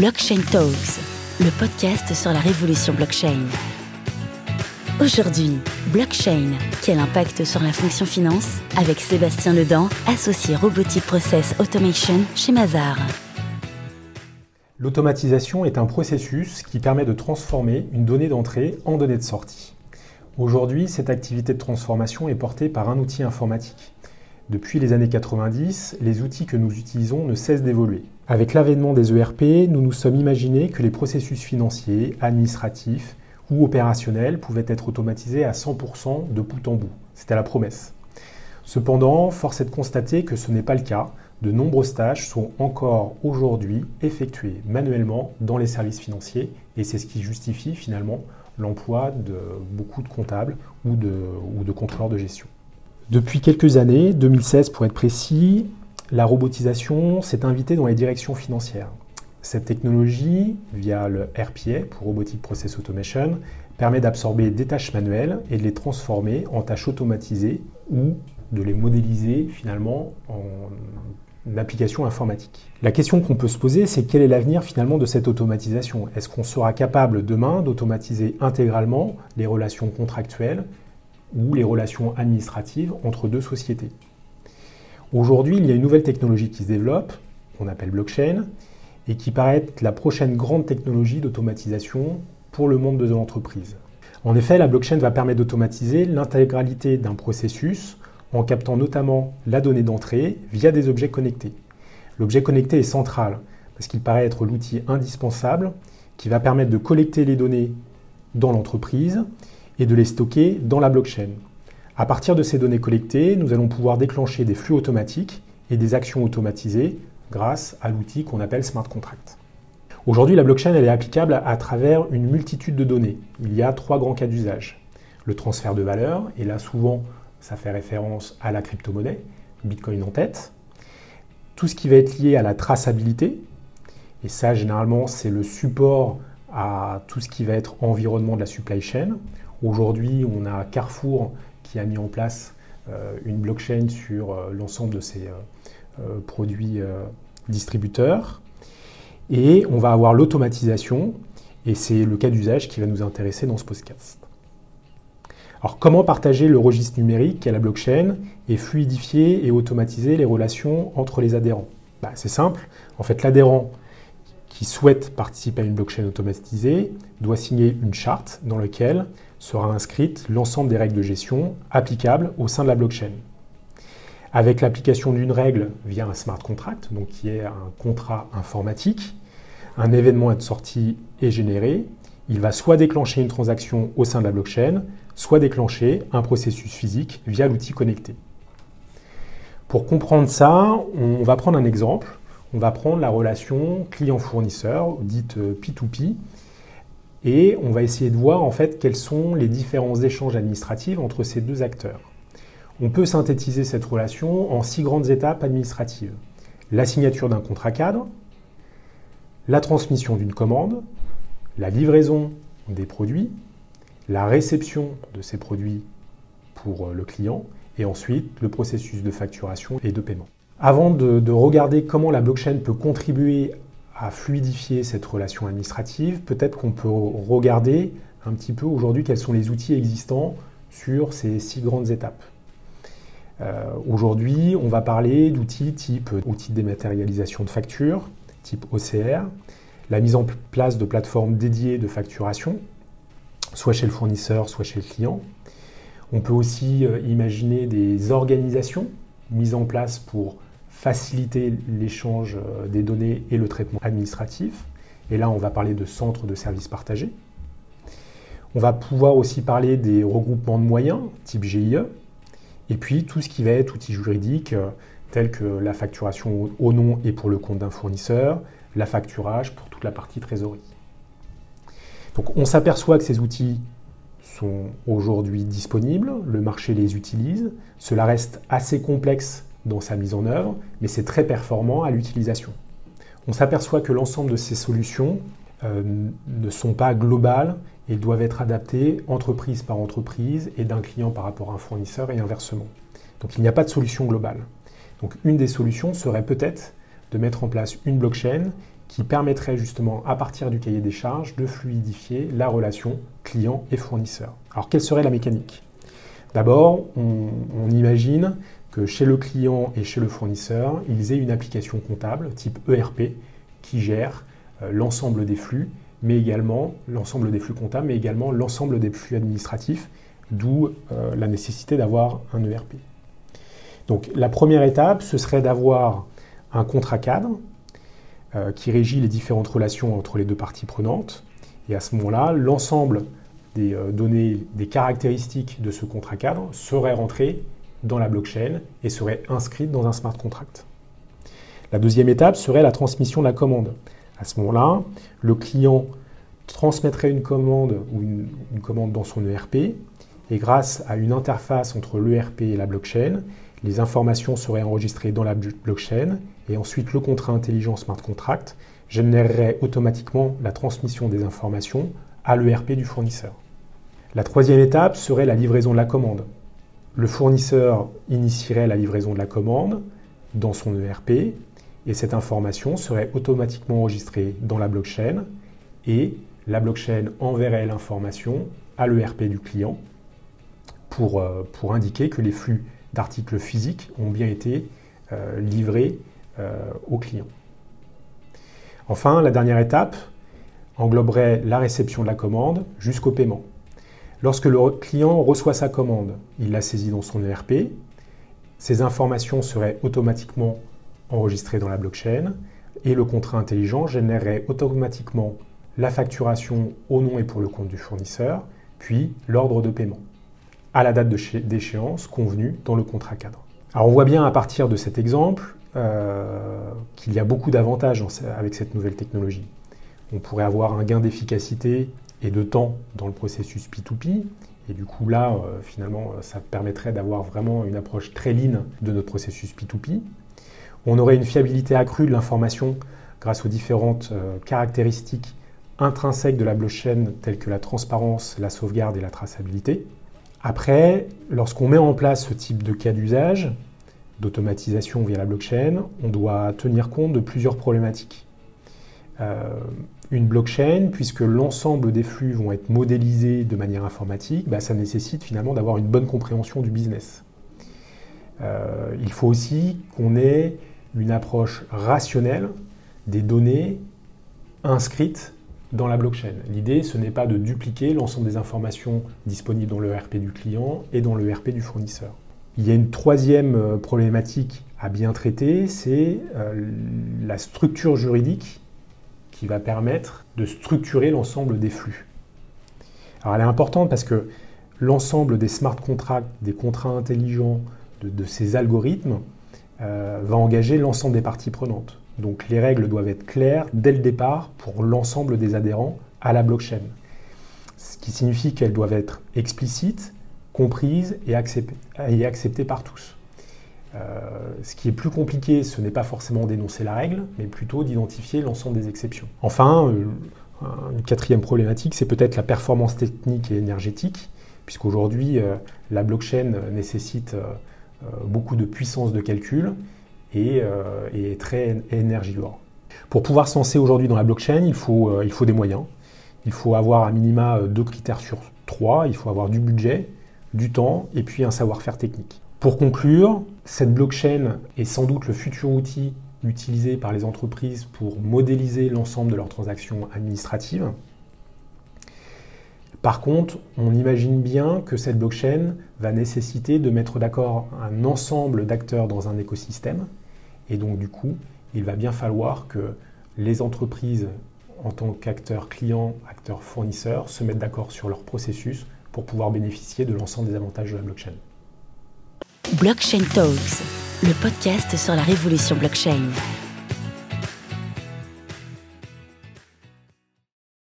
Blockchain Talks, le podcast sur la révolution blockchain. Aujourd'hui, blockchain, quel impact sur la fonction finance? Avec Sébastien Ledan, associé Robotic Process Automation chez Mazar. L'automatisation est un processus qui permet de transformer une donnée d'entrée en donnée de sortie. Aujourd'hui, cette activité de transformation est portée par un outil informatique. Depuis les années 90, les outils que nous utilisons ne cessent d'évoluer. Avec l'avènement des ERP, nous nous sommes imaginés que les processus financiers, administratifs ou opérationnels pouvaient être automatisés à 100% de bout en bout. C'était la promesse. Cependant, force est de constater que ce n'est pas le cas. De nombreuses tâches sont encore aujourd'hui effectuées manuellement dans les services financiers et c'est ce qui justifie finalement l'emploi de beaucoup de comptables ou de, ou de contrôleurs de gestion. Depuis quelques années, 2016 pour être précis, la robotisation s'est invitée dans les directions financières. Cette technologie, via le RPA pour Robotic Process Automation, permet d'absorber des tâches manuelles et de les transformer en tâches automatisées ou de les modéliser finalement en application informatique. La question qu'on peut se poser, c'est quel est l'avenir finalement de cette automatisation? Est-ce qu'on sera capable demain d'automatiser intégralement les relations contractuelles ou les relations administratives entre deux sociétés? Aujourd'hui, il y a une nouvelle technologie qui se développe, qu'on appelle blockchain, et qui paraît être la prochaine grande technologie d'automatisation pour le monde de l'entreprise. En effet, la blockchain va permettre d'automatiser l'intégralité d'un processus en captant notamment la donnée d'entrée via des objets connectés. L'objet connecté est central parce qu'il paraît être l'outil indispensable qui va permettre de collecter les données dans l'entreprise et de les stocker dans la blockchain. À partir de ces données collectées, nous allons pouvoir déclencher des flux automatiques et des actions automatisées grâce à l'outil qu'on appelle smart contract. Aujourd'hui, la blockchain elle est applicable à travers une multitude de données. Il y a trois grands cas d'usage. Le transfert de valeur, et là souvent ça fait référence à la crypto-monnaie, Bitcoin en tête. Tout ce qui va être lié à la traçabilité, et ça généralement c'est le support à tout ce qui va être environnement de la supply chain. Aujourd'hui, on a Carrefour qui a mis en place euh, une blockchain sur euh, l'ensemble de ses euh, produits distributeurs. Et on va avoir l'automatisation, et c'est le cas d'usage qui va nous intéresser dans ce podcast. Alors comment partager le registre numérique à la blockchain et fluidifier et automatiser les relations entre les adhérents? Bah, C'est simple, en fait l'adhérent qui souhaite participer à une blockchain automatisée doit signer une charte dans laquelle sera inscrite l'ensemble des règles de gestion applicables au sein de la blockchain. Avec l'application d'une règle via un smart contract, donc qui est un contrat informatique, un événement de sortie est généré, il va soit déclencher une transaction au sein de la blockchain, soit déclencher un processus physique via l'outil connecté. Pour comprendre ça, on va prendre un exemple. On va prendre la relation client-fournisseur, dite P2P, et on va essayer de voir en fait quels sont les différents échanges administratifs entre ces deux acteurs. On peut synthétiser cette relation en six grandes étapes administratives. La signature d'un contrat cadre, la transmission d'une commande, la livraison des produits, la réception de ces produits pour le client et ensuite le processus de facturation et de paiement. Avant de, de regarder comment la blockchain peut contribuer à fluidifier cette relation administrative, peut-être qu'on peut regarder un petit peu aujourd'hui quels sont les outils existants sur ces six grandes étapes. Euh, aujourd'hui, on va parler d'outils type outils de dématérialisation de factures, type OCR, la mise en place de plateformes dédiées de facturation, soit chez le fournisseur, soit chez le client. On peut aussi euh, imaginer des organisations mises en place pour faciliter l'échange euh, des données et le traitement administratif. Et là, on va parler de centres de services partagés. On va pouvoir aussi parler des regroupements de moyens, type GIE, et puis tout ce qui va être outils juridiques, euh, tels que la facturation au nom et pour le compte d'un fournisseur, la facturage pour toute la partie trésorerie. Donc on s'aperçoit que ces outils sont aujourd'hui disponibles, le marché les utilise, cela reste assez complexe dans sa mise en œuvre, mais c'est très performant à l'utilisation. On s'aperçoit que l'ensemble de ces solutions euh, ne sont pas globales et doivent être adaptées entreprise par entreprise et d'un client par rapport à un fournisseur et inversement. Donc il n'y a pas de solution globale. Donc une des solutions serait peut-être de mettre en place une blockchain qui permettrait justement, à partir du cahier des charges, de fluidifier la relation client et fournisseur. Alors, quelle serait la mécanique? D'abord, on, imagine que chez le client et chez le fournisseur, ils aient une application comptable type ERP qui gère euh, l'ensemble des flux, mais également l'ensemble des flux comptables, mais également l'ensemble des flux administratifs, d'où euh, la nécessité d'avoir un ERP. Donc la première étape, ce serait d'avoir un contrat cadre euh, qui régit les différentes relations entre les deux parties prenantes. Et à ce moment-là, l'ensemble des données, des caractéristiques de ce contrat cadre seraient rentrées dans la blockchain et seraient inscrites dans un smart contract. La deuxième étape serait la transmission de la commande. À ce moment-là, le client transmettrait une commande ou une, une, commande dans son ERP et grâce à une interface entre l'ERP et la blockchain, les informations seraient enregistrées dans la blockchain et ensuite le contrat intelligent smart contract générerait automatiquement la transmission des informations à l'ERP du fournisseur. La troisième étape serait la livraison de la commande. Le fournisseur initierait la livraison de la commande dans son ERP et cette information serait automatiquement enregistrée dans la blockchain et la blockchain enverrait l'information à l'ERP du client pour, euh, pour indiquer que les flux d'articles physiques ont bien été euh, livrés euh, au client. Enfin, la dernière étape engloberait la réception de la commande jusqu'au paiement. Lorsque le client reçoit sa commande, il la saisit dans son ERP, ces informations seraient automatiquement enregistrées dans la blockchain et le contrat intelligent générerait automatiquement la facturation au nom et pour le compte du fournisseur, puis l'ordre de paiement à la date d'échéance convenue dans le contrat cadre. Alors on voit bien à partir de cet exemple euh, qu'il y a beaucoup d'avantages avec cette nouvelle technologie. On pourrait avoir un gain d'efficacité et de temps dans le processus P2P, et du coup là, euh, finalement, ça permettrait d'avoir vraiment une approche très lean de notre processus P2P. On aurait une fiabilité accrue de l'information grâce aux différentes euh, caractéristiques intrinsèques de la blockchain telles que la transparence, la sauvegarde et la traçabilité. Après, lorsqu'on met en place ce type de cas d'usage, d'automatisation via la blockchain, on doit tenir compte de plusieurs problématiques. Euh, une blockchain, puisque l'ensemble des flux vont être modélisés de manière informatique, bah, ça nécessite finalement d'avoir une bonne compréhension du business. Euh, il faut aussi qu'on ait une approche rationnelle des données inscrites dans la blockchain. L'idée, ce n'est pas de dupliquer l'ensemble des informations disponibles dans le RP du client et dans le RP du fournisseur. Il y a une troisième euh, problématique à bien traiter, c'est la structure juridique qui va permettre de structurer l'ensemble des flux. Alors elle est importante parce que l'ensemble des smart contracts, des contrats intelligents, de, ces algorithmes, euh, va engager l'ensemble des parties prenantes. Donc les règles doivent être claires dès le départ pour l'ensemble des adhérents à la blockchain. Ce qui signifie qu'elles doivent être explicites, comprises et, acceptées, par tous. Euh, ce qui est plus compliqué, ce n'est pas forcément d'énoncer la règle, mais plutôt d'identifier l'ensemble des exceptions. Enfin, euh, une quatrième problématique, c'est peut-être la performance technique et énergétique, puisqu'aujourd'hui, euh, la blockchain nécessite beaucoup de puissance de calcul, et, très énergivore. Pour pouvoir se lancer aujourd'hui dans la blockchain, il faut, il faut des moyens. Il faut avoir à minima deux critères sur trois. Il faut avoir du budget, du temps et puis un savoir-faire technique. Pour conclure, cette blockchain est sans doute le futur outil utilisé par les entreprises pour modéliser l'ensemble de leurs transactions administratives. Par contre, on imagine bien que cette blockchain va nécessiter de mettre d'accord un ensemble d'acteurs dans un écosystème et donc du coup, il va bien falloir que les entreprises, en tant qu'acteurs clients, acteurs fournisseurs, se mettent d'accord sur leur processus pour pouvoir bénéficier de l'ensemble des avantages de la blockchain. Blockchain Talks, le podcast sur la révolution blockchain.